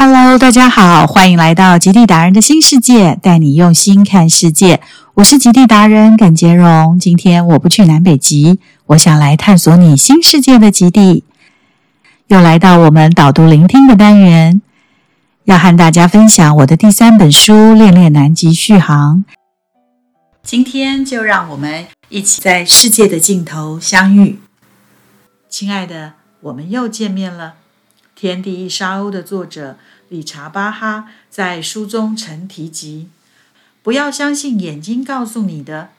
Hello，大家好，欢迎来到极地达人的新世界，带你用心看世界。我是极地达人耿杰荣。今天我不去南北极，我想来探索你新世界的极地。又来到我们导读聆听的单元，要和大家分享我的第三本书《恋恋南极续航》。今天就让我们一起在世界的尽头相遇。亲爱的，我们又见面了。《天地一沙鸥》的作者理查巴哈在书中曾提及：“不要相信眼睛告诉你的，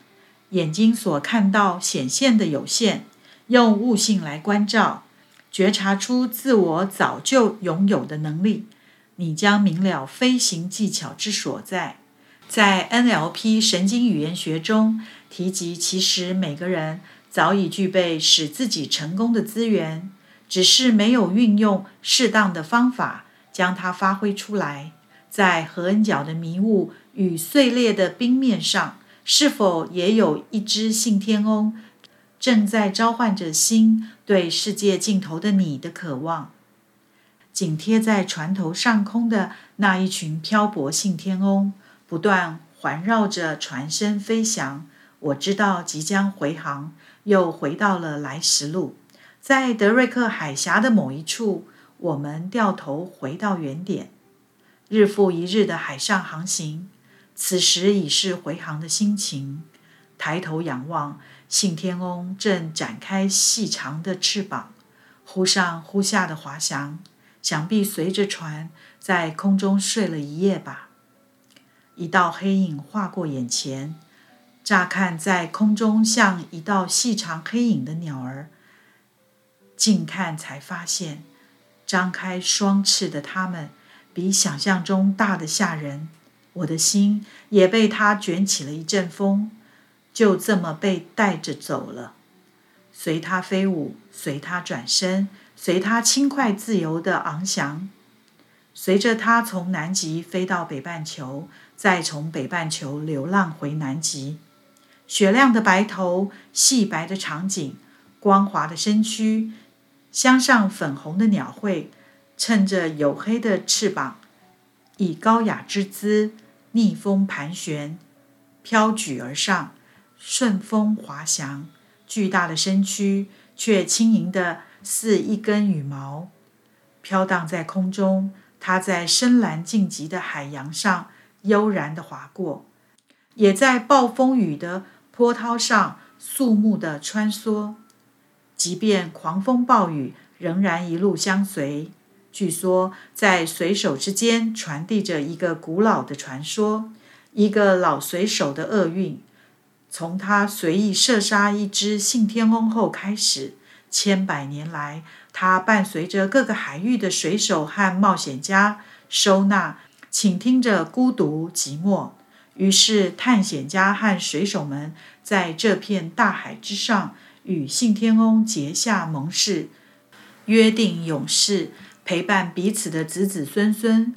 眼睛所看到显现的有限。用悟性来关照，觉察出自我早就拥有的能力，你将明了飞行技巧之所在。”在 NLP 神经语言学中提及，其实每个人早已具备使自己成功的资源。只是没有运用适当的方法将它发挥出来。在何恩角的迷雾与碎裂的冰面上，是否也有一只信天翁正在召唤着心对世界尽头的你的渴望？紧贴在船头上空的那一群漂泊信天翁，不断环绕着船身飞翔。我知道即将回航，又回到了来时路。在德瑞克海峡的某一处，我们掉头回到原点，日复一日的海上航行。此时已是回航的心情。抬头仰望，信天翁正展开细长的翅膀，忽上忽下的滑翔，想必随着船在空中睡了一夜吧。一道黑影划过眼前，乍看在空中像一道细长黑影的鸟儿。近看才发现，张开双翅的它们比想象中大的吓人。我的心也被它卷起了一阵风，就这么被带着走了，随它飞舞，随它转身，随它轻快自由的翱翔，随着它从南极飞到北半球，再从北半球流浪回南极。雪亮的白头，细白的长颈，光滑的身躯。镶上粉红的鸟喙，衬着黝黑的翅膀，以高雅之姿逆风盘旋，飘举而上，顺风滑翔。巨大的身躯却轻盈的似一根羽毛，飘荡在空中。它在深蓝静极的海洋上悠然的划过，也在暴风雨的波涛上肃穆的穿梭。即便狂风暴雨，仍然一路相随。据说，在水手之间传递着一个古老的传说：一个老水手的厄运，从他随意射杀一只信天翁后开始，千百年来，他伴随着各个海域的水手和冒险家，收纳、倾听着孤独寂寞。于是，探险家和水手们在这片大海之上。与信天翁结下盟誓，约定永世陪伴彼此的子子孙孙。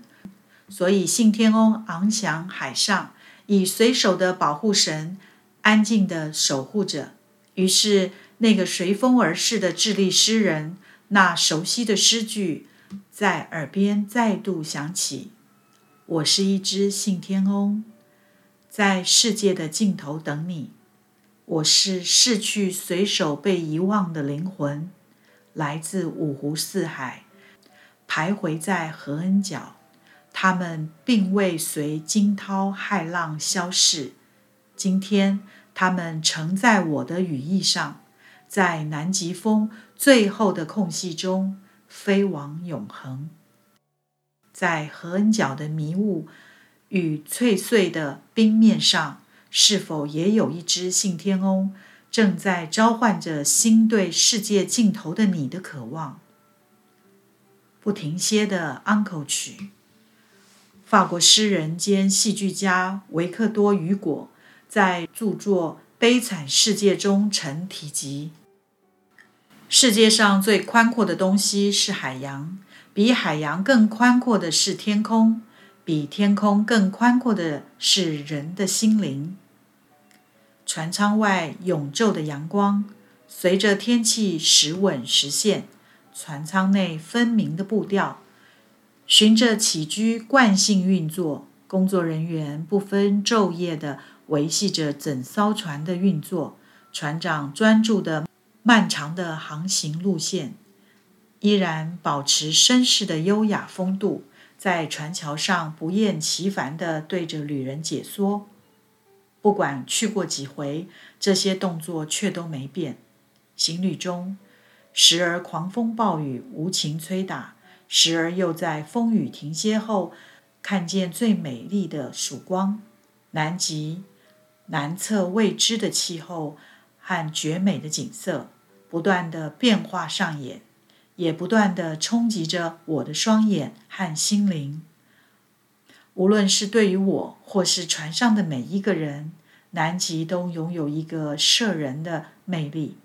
所以，信天翁昂翔海上，以水手的保护神安静地守护着。于是，那个随风而逝的智利诗人，那熟悉的诗句在耳边再度响起：“我是一只信天翁，在世界的尽头等你。”我是逝去随手被遗忘的灵魂，来自五湖四海，徘徊在何恩角。他们并未随惊涛骇浪消逝。今天，他们乘在我的羽翼上，在南极风最后的空隙中飞往永恒。在何恩角的迷雾与脆碎的冰面上。是否也有一只信天翁正在召唤着心对世界尽头的你的渴望？不停歇的安可曲，法国诗人兼戏剧家维克多·雨果在著作《悲惨世界》中曾提及：世界上最宽阔的东西是海洋，比海洋更宽阔的是天空，比天空更宽阔的是人的心灵。船舱外永昼的阳光，随着天气时稳时现，船舱内分明的步调，循着起居惯性运作，工作人员不分昼夜地维系着整艘船的运作。船长专注的漫长的航行路线，依然保持绅士的优雅风度，在船桥上不厌其烦地对着旅人解说。不管去过几回，这些动作却都没变。行旅中，时而狂风暴雨无情吹打，时而又在风雨停歇后，看见最美丽的曙光。南极南侧未知的气候和绝美的景色，不断的变化上演，也不断的冲击着我的双眼和心灵。无论是对于我，或是船上的每一个人，南极都拥有一个摄人的魅力。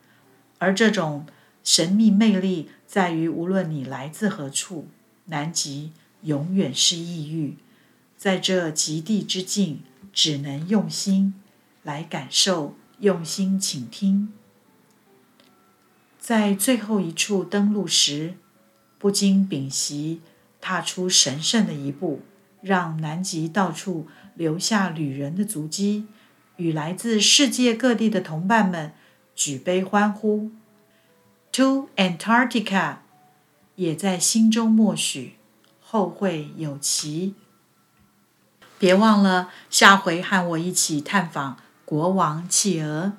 而这种神秘魅力在于，无论你来自何处，南极永远是异域。在这极地之境，只能用心来感受，用心倾听。在最后一处登陆时，不禁屏息，踏出神圣的一步。让南极到处留下旅人的足迹，与来自世界各地的同伴们举杯欢呼。To Antarctica，也在心中默许，后会有期。别忘了下回和我一起探访国王企鹅。